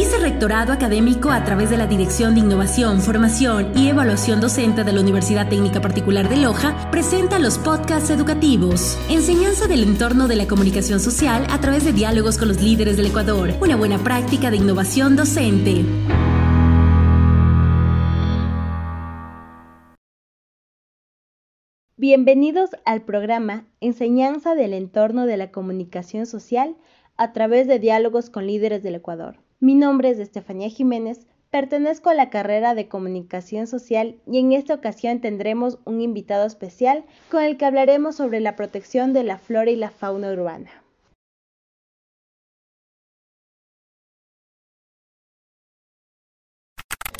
Vicerrectorado Académico a través de la Dirección de Innovación, Formación y Evaluación Docente de la Universidad Técnica Particular de Loja presenta los podcasts educativos. Enseñanza del entorno de la comunicación social a través de diálogos con los líderes del Ecuador. Una buena práctica de innovación docente. Bienvenidos al programa Enseñanza del entorno de la comunicación social a través de diálogos con líderes del Ecuador. Mi nombre es Estefanía Jiménez, pertenezco a la carrera de comunicación social y en esta ocasión tendremos un invitado especial con el que hablaremos sobre la protección de la flora y la fauna urbana.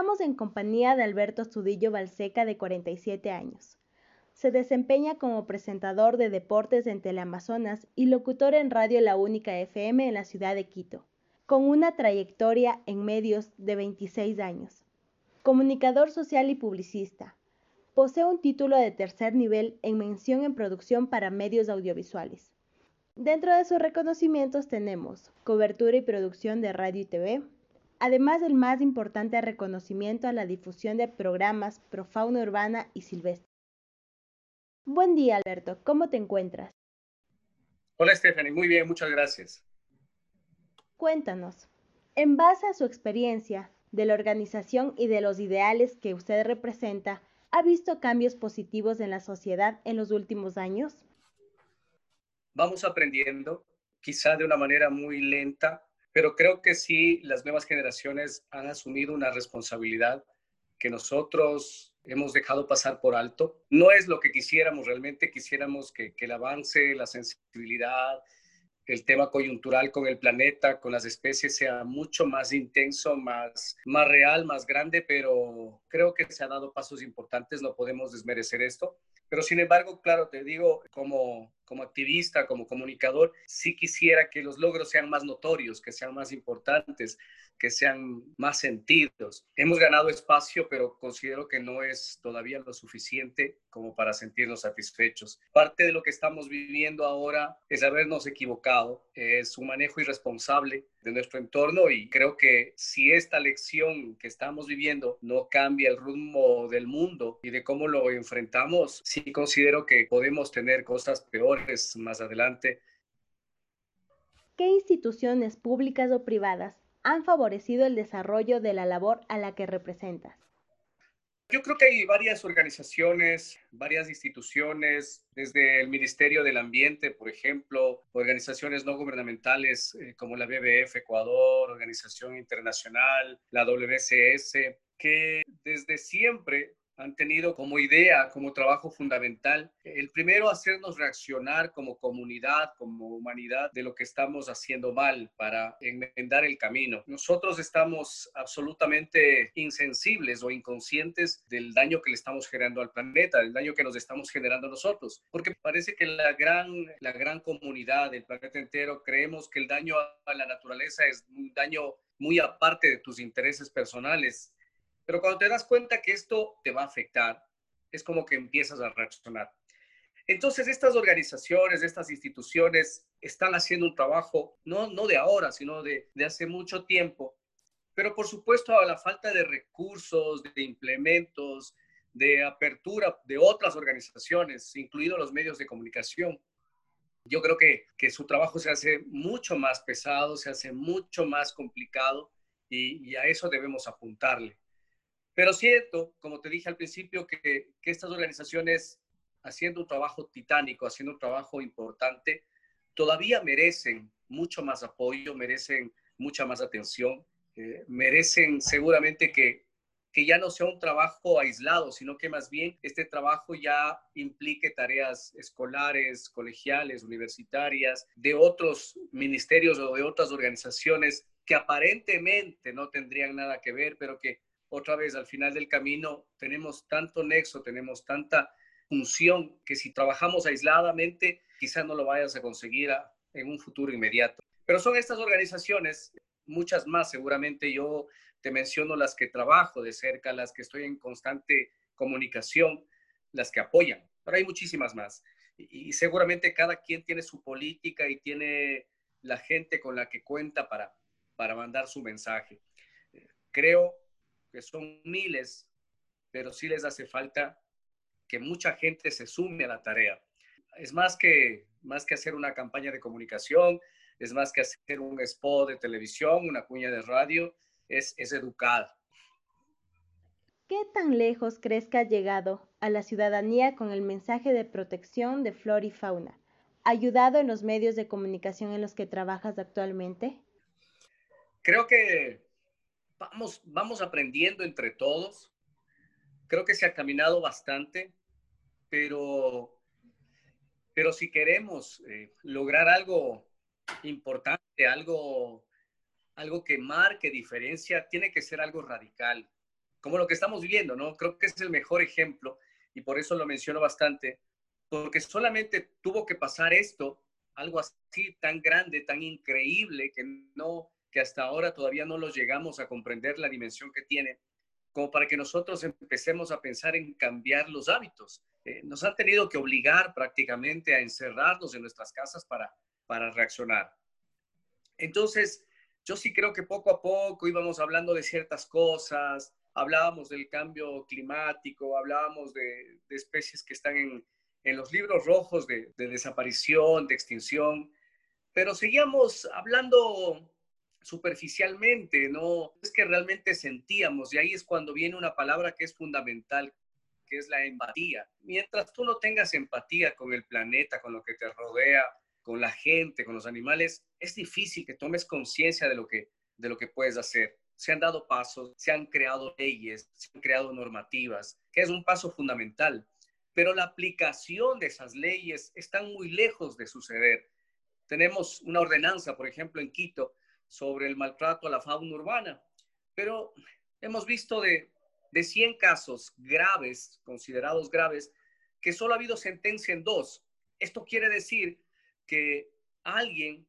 Estamos en compañía de Alberto Studillo Balseca, de 47 años. Se desempeña como presentador de deportes en Teleamazonas y locutor en Radio La Única FM en la ciudad de Quito, con una trayectoria en medios de 26 años. Comunicador social y publicista. Posee un título de tercer nivel en mención en producción para medios audiovisuales. Dentro de sus reconocimientos tenemos cobertura y producción de radio y TV, además del más importante reconocimiento a la difusión de programas pro fauna urbana y silvestre. Buen día, Alberto. ¿Cómo te encuentras? Hola, Stephanie. Muy bien, muchas gracias. Cuéntanos, en base a su experiencia de la organización y de los ideales que usted representa, ¿ha visto cambios positivos en la sociedad en los últimos años? Vamos aprendiendo, quizá de una manera muy lenta, pero creo que sí, las nuevas generaciones han asumido una responsabilidad que nosotros hemos dejado pasar por alto. No es lo que quisiéramos realmente, quisiéramos que, el avance, la sensibilidad, el tema coyuntural con el planeta, con las especies, sea mucho más intenso, más, más real, más grande, pero creo que se han dado pasos importantes, no podemos desmerecer esto. Pero sin embargo, claro, te digo, como, como activista, como comunicador, sí quisiera que los logros sean más notorios, que sean más importantes, que sean más sentidos. Hemos ganado espacio, pero considero que no es todavía lo suficiente como para sentirnos satisfechos. Parte de lo que estamos viviendo ahora es habernos equivocado, es un manejo irresponsable de nuestro entorno y creo que si esta lección que estamos viviendo no cambia el rumbo del mundo y de cómo lo enfrentamos, sí considero que podemos tener cosas peores más adelante. ¿Qué instituciones públicas o privadas han favorecido el desarrollo de la labor a la que representas? Yo creo que hay varias organizaciones, varias instituciones, desde el Ministerio del Ambiente, por ejemplo, organizaciones no gubernamentales eh, como la BBF Ecuador, Organización Internacional, la WCS, que desde siempre han tenido como idea, como trabajo fundamental, el primero hacernos reaccionar como comunidad, como humanidad de lo que estamos haciendo mal para enmendar el camino. Nosotros estamos absolutamente insensibles o inconscientes del daño que le estamos generando al planeta, del daño que nos estamos generando nosotros, porque parece que la gran, la gran comunidad del planeta entero creemos que el daño a la naturaleza es un daño muy aparte de tus intereses personales pero cuando te das cuenta que esto te va a afectar, es como que empiezas a reaccionar. Entonces, estas organizaciones, estas instituciones están haciendo un trabajo, no, no de ahora, sino de, de hace mucho tiempo, pero por supuesto a la falta de recursos, de implementos, de apertura de otras organizaciones, incluidos los medios de comunicación. Yo creo que, que su trabajo se hace mucho más pesado, se hace mucho más complicado y, y a eso debemos apuntarle. Pero siento, como te dije al principio, que, estas organizaciones, haciendo un trabajo titánico, haciendo un trabajo importante, todavía merecen mucho más apoyo, merecen mucha más atención, eh, merecen seguramente que que ya no sea un trabajo aislado, sino que más bien este trabajo ya implique tareas escolares, colegiales, universitarias, de otros ministerios o de otras organizaciones que aparentemente no tendrían nada que ver, pero que otra vez al final del camino tenemos tanto nexo, tenemos tanta función que si trabajamos aisladamente, quizás no lo vayas a conseguir en un futuro inmediato. Pero son estas organizaciones, muchas más seguramente yo te menciono las que trabajo de cerca, las que estoy en constante comunicación, las que apoyan, pero hay muchísimas más. Y, seguramente cada quien tiene su política y tiene la gente con la que cuenta para, para mandar su mensaje. Creo que son miles, pero sí les hace falta que mucha gente se sume a la tarea. Es más que, más que hacer una campaña de comunicación, es más que hacer un spot de televisión, una cuña de radio, es, es educar. ¿Qué tan lejos crees que ha llegado a la ciudadanía con el mensaje de protección de flora y fauna? ¿Ayudado en los medios de comunicación en los que trabajas actualmente? Creo que vamos, vamos aprendiendo entre todos. Creo que se ha caminado bastante, pero, pero si queremos eh, lograr algo importante, algo, algo que marque diferencia, tiene que ser algo radical, como lo que estamos viviendo, ¿no? Creo que es el mejor ejemplo y por eso lo menciono bastante, porque solamente tuvo que pasar esto, algo así tan grande, tan increíble, que no, que hasta ahora todavía no lo llegamos a comprender la dimensión que tiene, como para que nosotros empecemos a pensar en cambiar los hábitos. Eh, nos han tenido que obligar prácticamente a encerrarnos en nuestras casas para, para reaccionar. Entonces, yo sí creo que poco a poco íbamos hablando de ciertas cosas, hablábamos del cambio climático, hablábamos de, especies que están en, los libros rojos de, de, desaparición, de extinción, pero seguíamos hablando superficialmente, no es que realmente sentíamos, y ahí es cuando viene una palabra que es fundamental, que es la empatía. Mientras tú no tengas empatía con el planeta, con lo que te rodea, con la gente, con los animales, es difícil que tomes conciencia de, lo que, de lo que puedes hacer. Se han dado pasos, se han creado leyes, se han creado normativas, que es un paso fundamental, pero la aplicación de esas leyes están muy lejos de suceder. Tenemos una ordenanza, por ejemplo, en Quito, sobre el maltrato a la fauna urbana, pero hemos visto de, de 100 casos graves, considerados graves, que solo ha habido sentencia en dos. Esto quiere decir que alguien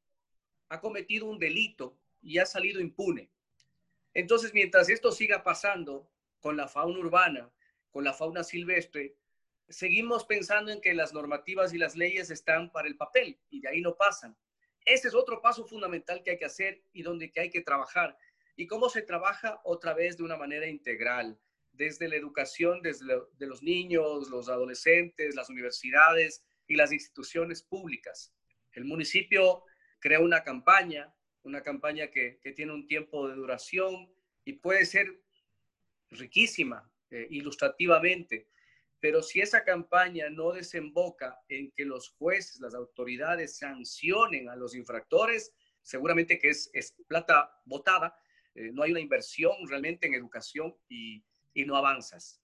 ha cometido un delito y ha salido impune. Entonces, mientras esto siga pasando con la fauna urbana, con la fauna silvestre, seguimos pensando en que las normativas y las leyes están para el papel y de ahí no pasan. Ese es otro paso fundamental que hay que hacer y donde que hay que trabajar. ¿Y cómo se trabaja? Otra vez de una manera integral, desde la educación, desde de los niños, los adolescentes, las universidades y las instituciones públicas. El municipio crea una campaña, una campaña que, tiene un tiempo de duración y puede ser riquísima eh, ilustrativamente, pero si esa campaña no desemboca en que los jueces, las autoridades sancionen a los infractores, seguramente que es, plata botada, eh, no hay una inversión realmente en educación y, y no avanzas.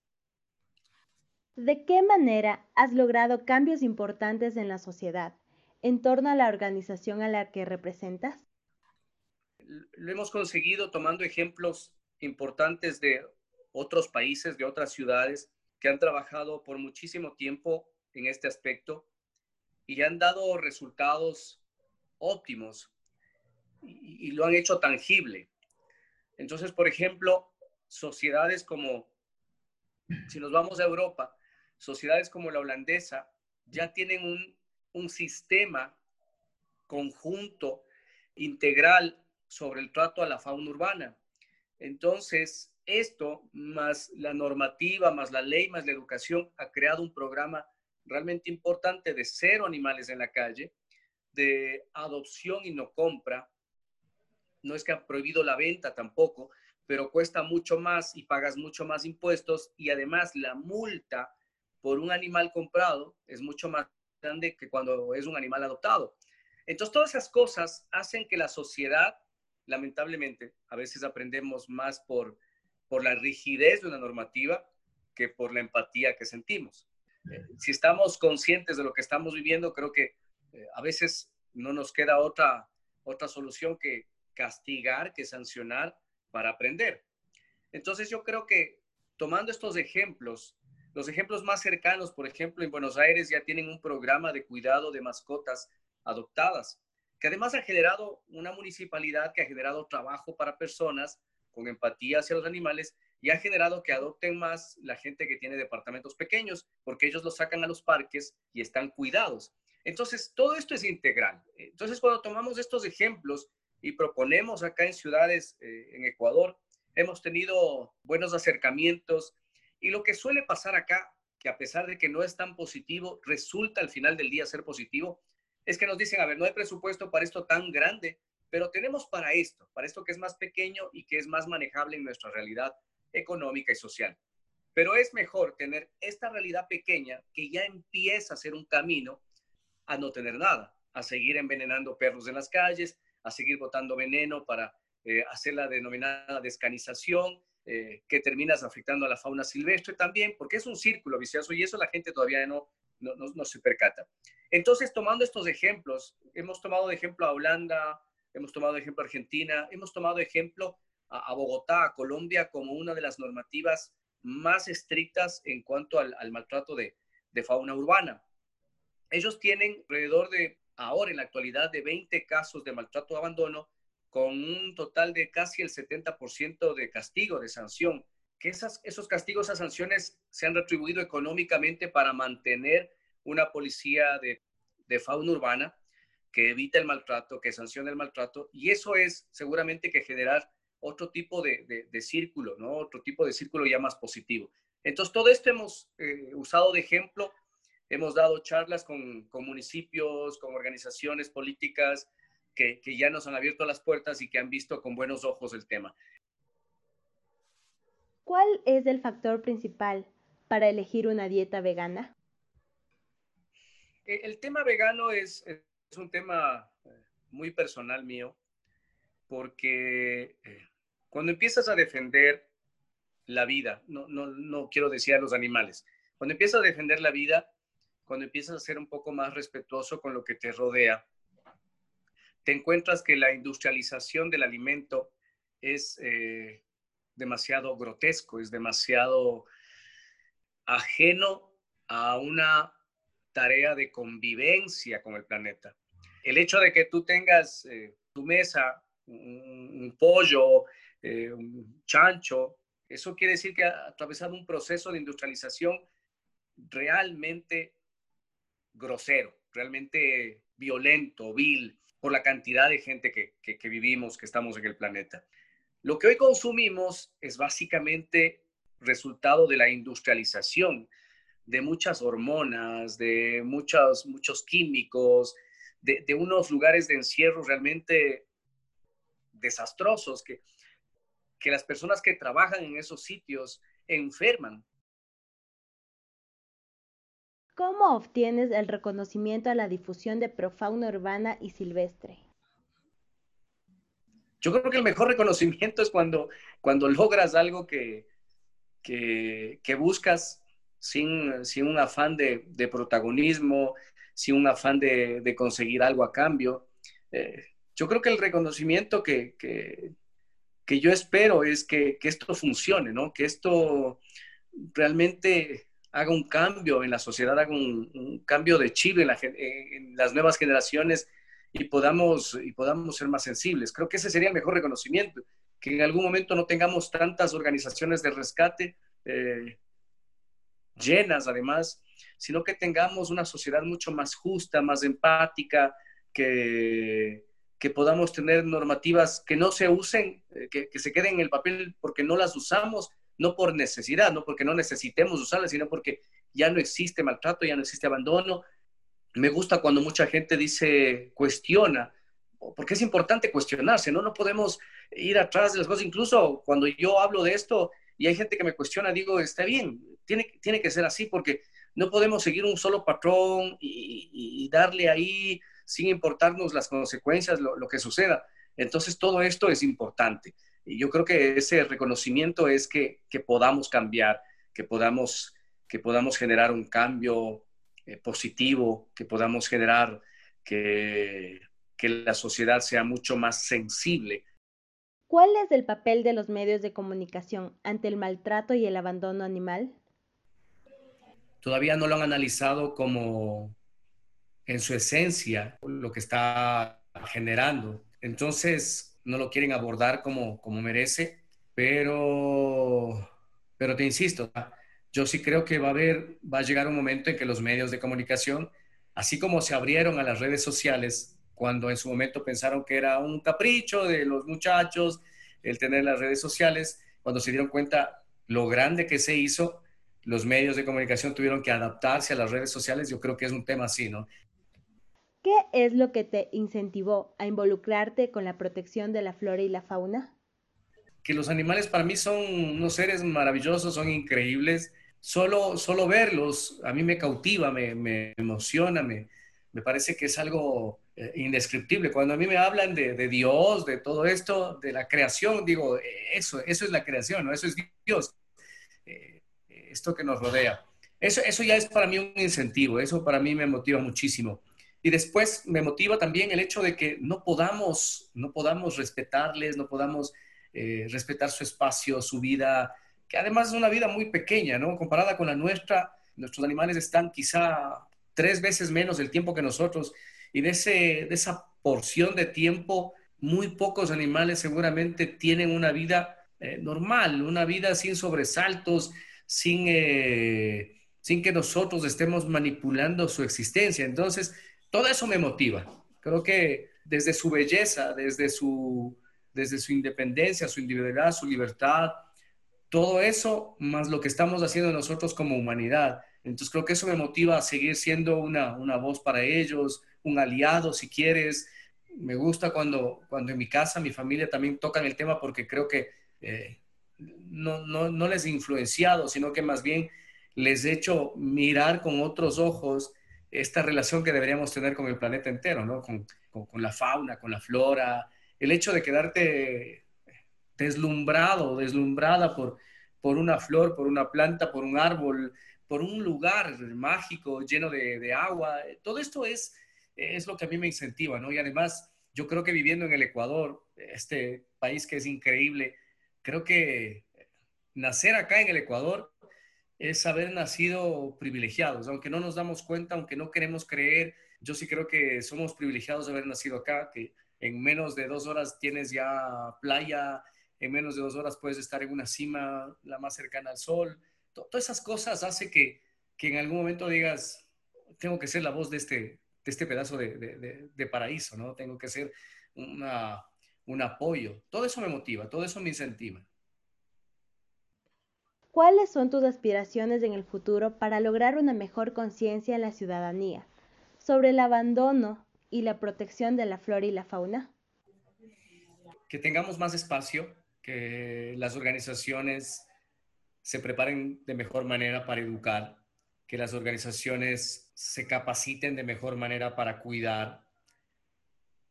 ¿De qué manera has logrado cambios importantes en la sociedad? en torno a la organización a la que representas? Lo hemos conseguido tomando ejemplos importantes de otros países, de otras ciudades que han trabajado por muchísimo tiempo en este aspecto y han dado resultados óptimos y, lo han hecho tangible. Entonces, por ejemplo, sociedades como, si nos vamos a Europa, sociedades como la holandesa ya tienen un un sistema conjunto integral sobre el trato a la fauna urbana. Entonces, esto, más la normativa, más la ley, más la educación, ha creado un programa realmente importante de cero animales en la calle, de adopción y no compra. No es que ha prohibido la venta tampoco, pero cuesta mucho más y pagas mucho más impuestos y además la multa por un animal comprado es mucho más grande que cuando es un animal adoptado. Entonces, todas esas cosas hacen que la sociedad, lamentablemente, a veces aprendemos más por, por la rigidez de una normativa que por la empatía que sentimos. Eh, si estamos conscientes de lo que estamos viviendo, creo que eh, a veces no nos queda otra, otra solución que castigar, que sancionar para aprender. Entonces yo creo que tomando estos ejemplos, los ejemplos más cercanos, por ejemplo, en Buenos Aires ya tienen un programa de cuidado de mascotas adoptadas, que además ha generado una municipalidad que ha generado trabajo para personas con empatía hacia los animales y ha generado que adopten más la gente que tiene departamentos pequeños, porque ellos los sacan a los parques y están cuidados. Entonces, todo esto es integral. Entonces, cuando tomamos estos ejemplos y proponemos acá en ciudades eh, en Ecuador, hemos tenido buenos acercamientos y lo que suele pasar acá, que a pesar de que no es tan positivo, resulta al final del día ser positivo, es que nos dicen, a ver, no hay presupuesto para esto tan grande, pero tenemos para esto, para esto que es más pequeño y que es más manejable en nuestra realidad económica y social. Pero es mejor tener esta realidad pequeña que ya empieza a ser un camino a no tener nada, a seguir envenenando perros en las calles, a seguir botando veneno para eh, hacer la denominada descanización, eh, que terminas afectando a la fauna silvestre también, porque es un círculo vicioso y eso la gente todavía no, no, no, se percata. Entonces, tomando estos ejemplos, hemos tomado de ejemplo a Holanda, hemos tomado de ejemplo a Argentina, hemos tomado de ejemplo a, Bogotá, a Colombia, como una de las normativas más estrictas en cuanto al, maltrato de, fauna urbana. Ellos tienen alrededor de, ahora en la actualidad, de 20 casos de maltrato o abandono, con un total de casi el 70% de castigo, de sanción, que esas, esos castigos, esas sanciones se han retribuido económicamente para mantener una policía de, de fauna urbana que evita el maltrato, que sanciona el maltrato, y eso es seguramente que generar otro tipo de, círculo, ¿no? Otro tipo de círculo ya más positivo. Entonces, todo esto hemos eh, usado de ejemplo, hemos dado charlas con, municipios, con organizaciones políticas que, que, ya nos han abierto las puertas y que han visto con buenos ojos el tema. ¿Cuál es el factor principal para elegir una dieta vegana? Eh, el tema vegano es, es un tema eh, muy personal mío porque eh, cuando empiezas a defender la vida, no, no, no quiero decir a los animales, cuando empiezas a defender la vida, cuando empiezas a ser un poco más respetuoso con lo que te rodea, te encuentras que la industrialización del alimento es eh, demasiado grotesco, es demasiado ajeno a una tarea de convivencia con el planeta. El hecho de que tú tengas eh, tu mesa un, pollo, eh, un chancho. Eso quiere decir que ha atravesado un proceso de industrialización realmente grosero, realmente violento, vil, por la cantidad de gente que, que, vivimos, que estamos en el planeta. Lo que hoy consumimos es básicamente resultado de la industrialización, de muchas hormonas, de muchos, muchos químicos, de, de, unos lugares de encierro realmente desastrosos que, que las personas que trabajan en esos sitios enferman. ¿Cómo obtienes el reconocimiento a la difusión de profauna urbana y silvestre? Yo creo que el mejor reconocimiento es cuando, cuando logras algo que, que, buscas sin, sin, un afán de, de, protagonismo, sin un afán de, de conseguir algo a cambio. Eh, yo creo que el reconocimiento que, que, yo espero es que, esto funcione, ¿no? Que esto realmente haga un cambio en la sociedad, haga un, cambio de chile en, las nuevas generaciones y podamos, y podamos ser más sensibles. Creo que ese sería el mejor reconocimiento, que en algún momento no tengamos tantas organizaciones de rescate eh, llenas además, sino que tengamos una sociedad mucho más justa, más empática, que, que podamos tener normativas que no se usen, eh, que, se queden en el papel porque no las usamos, no por necesidad, no porque no necesitemos usarlas, sino porque ya no existe maltrato, ya no existe abandono. Me gusta cuando mucha gente dice, cuestiona, porque es importante cuestionarse, ¿no? No podemos ir atrás de las cosas. Incluso cuando yo hablo de esto y hay gente que me cuestiona, digo, está bien, tiene, tiene que ser así porque no podemos seguir un solo patrón y darle ahí sin importarnos las consecuencias, lo, que suceda. Entonces, todo esto es importante. Y yo creo que ese reconocimiento es que, que podamos cambiar, que podamos, que podamos generar un cambio eh, positivo, que podamos generar que, que la sociedad sea mucho más sensible. ¿Cuál es el papel de los medios de comunicación ante el maltrato y el abandono animal? Todavía no lo han analizado como en su esencia lo que está generando. Entonces, no lo quieren abordar como, como merece, pero, pero te insisto, yo sí creo que va a haber, va a llegar un momento en que los medios de comunicación, así como se abrieron a las redes sociales, cuando en su momento pensaron que era un capricho de los muchachos el tener las redes sociales, cuando se dieron cuenta lo grande que se hizo, los medios de comunicación tuvieron que adaptarse a las redes sociales, yo creo que es un tema así, ¿no? ¿Qué es lo que te incentivó a involucrarte con la protección de la flora y la fauna? Que los animales para mí son unos seres maravillosos, son increíbles. Solo, solo verlos a mí me cautiva, me, me emociona, me, me parece que es algo eh, indescriptible. Cuando a mí me hablan de, de, Dios, de todo esto, de la creación, digo, eso, eso es la creación, ¿no? Eso es Dios, eh, esto que nos rodea. Eso, eso ya es para mí un incentivo, eso para mí me motiva muchísimo. Y después me motiva también el hecho de que no podamos, no podamos respetarles, no podamos eh, respetar su espacio, su vida, que además es una vida muy pequeña, ¿no? Comparada con la nuestra, nuestros animales están quizá tres veces menos del tiempo que nosotros. Y de, ese, de esa porción de tiempo, muy pocos animales seguramente tienen una vida eh, normal, una vida sin sobresaltos, sin, eh, sin que nosotros estemos manipulando su existencia. Entonces, todo eso me motiva. Creo que desde su belleza, desde su, desde su independencia, su individualidad, su libertad, todo eso, más lo que estamos haciendo nosotros como humanidad. Entonces creo que eso me motiva a seguir siendo una, una voz para ellos, un aliado si quieres. Me gusta cuando, cuando en mi casa, mi familia también tocan el tema porque creo que eh, no, no, no les he influenciado, sino que más bien les he hecho mirar con otros ojos esta relación que deberíamos tener con el planeta entero, ¿no? Con, con, la fauna, con la flora, el hecho de quedarte deslumbrado, deslumbrada por, por una flor, por una planta, por un árbol, por un lugar mágico lleno de, de agua, todo esto es, es lo que a mí me incentiva, ¿no? Y además, yo creo que viviendo en el Ecuador, este país que es increíble, creo que nacer acá en el Ecuador es haber nacido privilegiados, aunque no nos damos cuenta, aunque no queremos creer, yo sí creo que somos privilegiados de haber nacido acá, que en menos de dos horas tienes ya playa, en menos de dos horas puedes estar en una cima la más cercana al sol. Todas esas cosas hace que, que en algún momento digas, tengo que ser la voz de este, de este pedazo de, de, de paraíso, ¿no? Tengo que ser una, un apoyo. Todo eso me motiva, todo eso me incentiva. ¿Cuáles son tus aspiraciones en el futuro para lograr una mejor conciencia en la ciudadanía sobre el abandono y la protección de la flora y la fauna? Que tengamos más espacio, que las organizaciones se preparen de mejor manera para educar, que las organizaciones se capaciten de mejor manera para cuidar,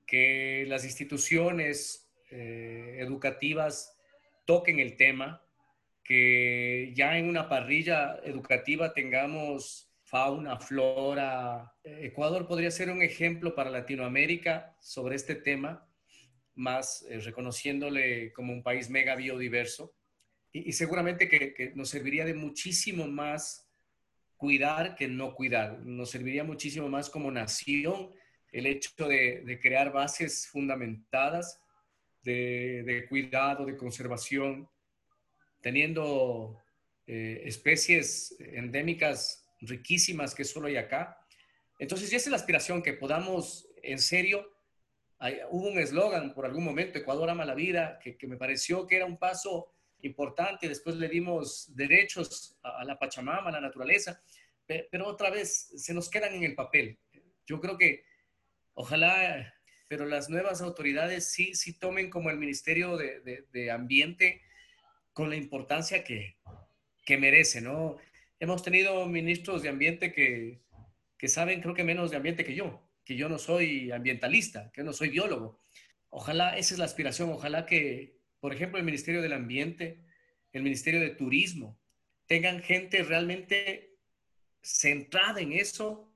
que las instituciones eh, educativas toquen el tema que ya en una parrilla educativa tengamos fauna, flora. Ecuador podría ser un ejemplo para Latinoamérica sobre este tema, más eh, reconociéndole como un país mega biodiverso. Y, seguramente que, nos serviría de muchísimo más cuidar que no cuidar. Nos serviría muchísimo más como nación el hecho de, crear bases fundamentadas de, cuidado, de conservación, teniendo eh, especies endémicas riquísimas que solo hay acá. Entonces, esa es la aspiración, que podamos, en serio, hubo un eslogan por algún momento, Ecuador ama la vida, que, me pareció que era un paso importante, después le dimos derechos a, la Pachamama, a la naturaleza, pero, otra vez se nos quedan en el papel. Yo creo que ojalá, pero las nuevas autoridades sí, sí tomen como el Ministerio de, de Ambiente con la importancia que, que merece, ¿no? Hemos tenido ministros de ambiente que, que saben, creo que menos de ambiente que yo, que yo no soy ambientalista, que no soy biólogo. Ojalá, esa es la aspiración, ojalá que por ejemplo, el Ministerio del Ambiente, el Ministerio de Turismo, tengan gente realmente centrada en eso,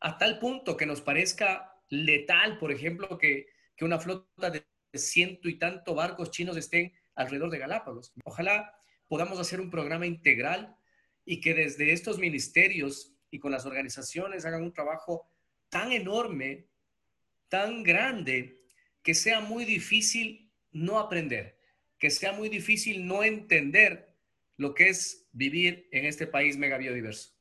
a tal punto que nos parezca letal, por ejemplo, que, que una flota de ciento y tanto barcos chinos estén alrededor de Galápagos. Ojalá podamos hacer un programa integral y que desde estos ministerios y con las organizaciones hagan un trabajo tan enorme, tan grande, que sea muy difícil no aprender, que sea muy difícil no entender lo que es vivir en este país mega biodiverso.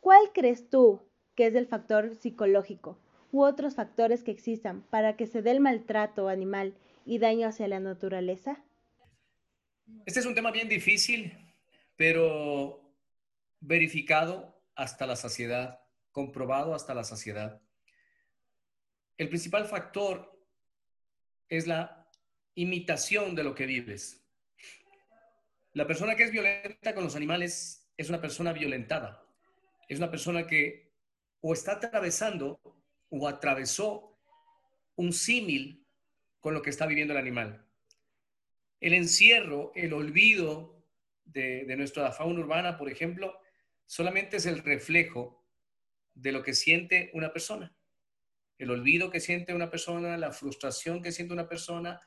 ¿Cuál crees tú que es el factor psicológico u otros factores que existan para que se dé el maltrato animal y daño hacia la naturaleza? Este es un tema bien difícil, pero verificado hasta la saciedad, comprobado hasta la saciedad. El principal factor es la imitación de lo que vives. La persona que es violenta con los animales es una persona violentada. Es una persona que o está atravesando o atravesó un símil con lo que está viviendo el animal. El encierro, el olvido de, de nuestra fauna urbana, por ejemplo, solamente es el reflejo de lo que siente una persona. El olvido que siente una persona, la frustración que siente una persona,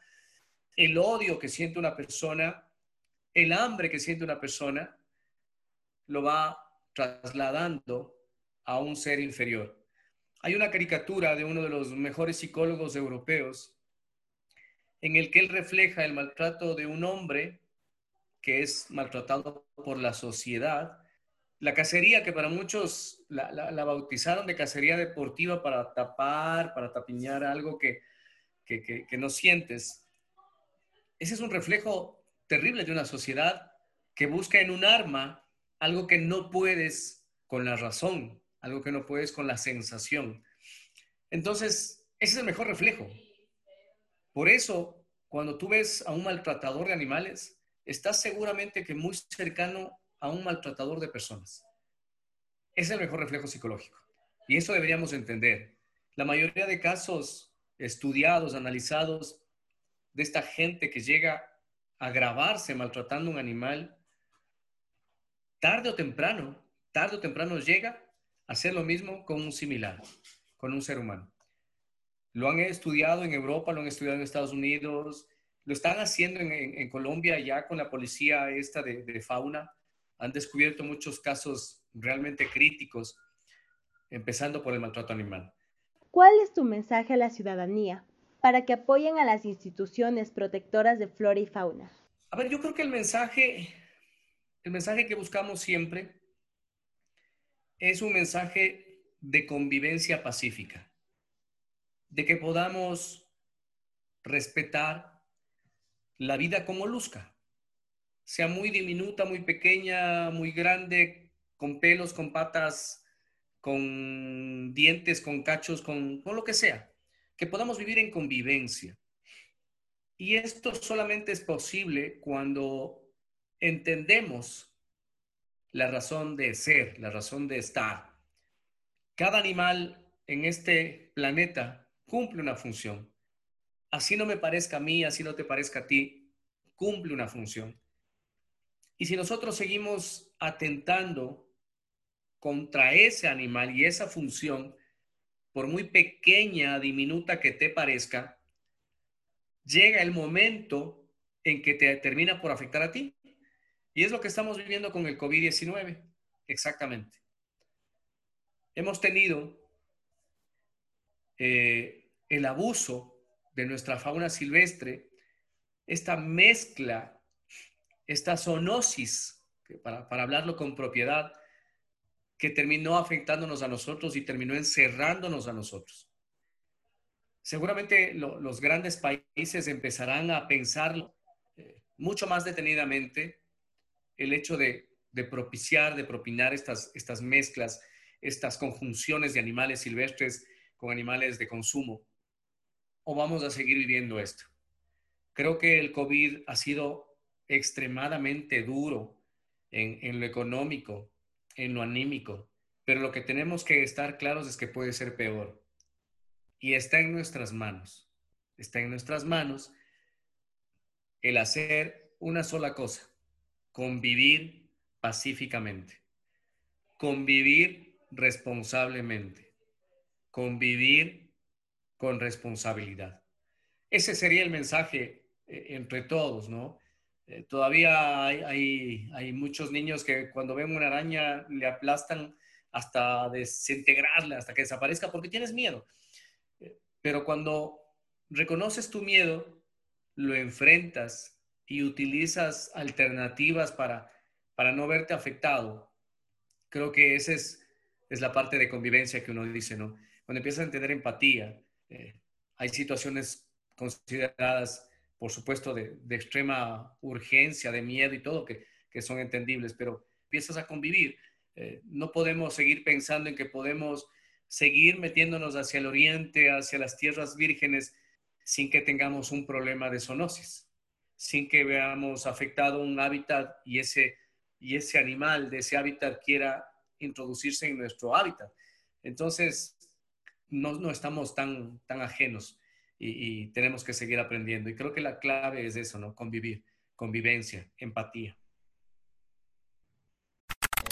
el odio que siente una persona, el hambre que siente una persona, lo va trasladando a un ser inferior. Hay una caricatura de uno de los mejores psicólogos europeos en el que él refleja el maltrato de un hombre que es maltratado por la sociedad, la cacería que para muchos la, bautizaron de cacería deportiva para tapar, para tapiñar algo que, que no sientes. Ese es un reflejo terrible de una sociedad que busca en un arma algo que no puedes con la razón, algo que no puedes con la sensación. Entonces, ese es el mejor reflejo. Por eso, cuando tú ves a un maltratador de animales, estás seguramente que muy cercano a un maltratador de personas. Es el mejor reflejo psicológico. Y eso deberíamos entender. La mayoría de casos estudiados, analizados, de esta gente que llega a grabarse maltratando un animal, tarde o temprano, tarde o temprano llega hacer lo mismo con un similar, con un ser humano. Lo han estudiado en Europa, lo han estudiado en Estados Unidos, lo están haciendo en, Colombia ya con la policía esta de, de, fauna. Han descubierto muchos casos realmente críticos, empezando por el maltrato animal. ¿Cuál es tu mensaje a la ciudadanía para que apoyen a las instituciones protectoras de flora y fauna? A ver, yo creo que el mensaje, el mensaje que buscamos siempre es un mensaje de convivencia pacífica, de que podamos respetar la vida como luzca, sea muy diminuta, muy pequeña, muy grande, con pelos, con patas, con dientes, con cachos, con, con lo que sea, que podamos vivir en convivencia. Y esto solamente es posible cuando entendemos la razón de ser, la razón de estar. Cada animal en este planeta cumple una función. Así no me parezca a mí, así no te parezca a ti, cumple una función. Y si nosotros seguimos atentando contra ese animal y esa función, por muy pequeña, diminuta que te parezca, llega el momento en que te termina por afectar a ti. Y es lo que estamos viviendo con el COVID-19, exactamente. Hemos tenido eh, el abuso de nuestra fauna silvestre, esta mezcla, esta zoonosis, para, para hablarlo con propiedad, que terminó afectándonos a nosotros y terminó encerrándonos a nosotros. Seguramente los grandes países empezarán a pensar eh, mucho más detenidamente el hecho de, propiciar, de propinar estas, estas mezclas, estas conjunciones de animales silvestres con animales de consumo? ¿O vamos a seguir viviendo esto? Creo que el COVID ha sido extremadamente duro en, en lo económico, en lo anímico, pero lo que tenemos que estar claros es que puede ser peor. Y está en nuestras manos. Está en nuestras manos el hacer una sola cosa, convivir pacíficamente, convivir responsablemente, convivir con responsabilidad. Ese sería el mensaje eh, entre todos, ¿no? Eh, todavía hay, hay, muchos niños que cuando ven una araña le aplastan hasta desintegrarla, hasta que desaparezca, porque tienes miedo. Eh, pero cuando reconoces tu miedo, lo enfrentas y utilizas alternativas para, para no verte afectado, creo que esa es, es la parte de convivencia que uno dice, ¿no? Cuando empiezas a tener empatía, hay situaciones consideradas por supuesto, de, extrema urgencia, de miedo y todo, que, son entendibles, pero empiezas a convivir. Eh, no podemos seguir pensando en que podemos seguir metiéndonos hacia el oriente, hacia las tierras vírgenes, sin que tengamos un problema de zoonosis, sin que veamos afectado un hábitat y ese, y ese animal de ese hábitat quiera introducirse en nuestro hábitat. Entonces, no, no estamos tan, tan ajenos y, tenemos que seguir aprendiendo. Y creo que la clave es eso, ¿no? Convivir, convivencia, empatía.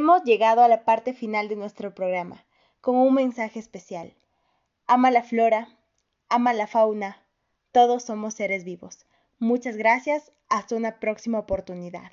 Hemos llegado a la parte final de nuestro programa, con un mensaje especial. Ama la flora, ama la fauna, todos somos seres vivos. Muchas gracias, hasta una próxima oportunidad.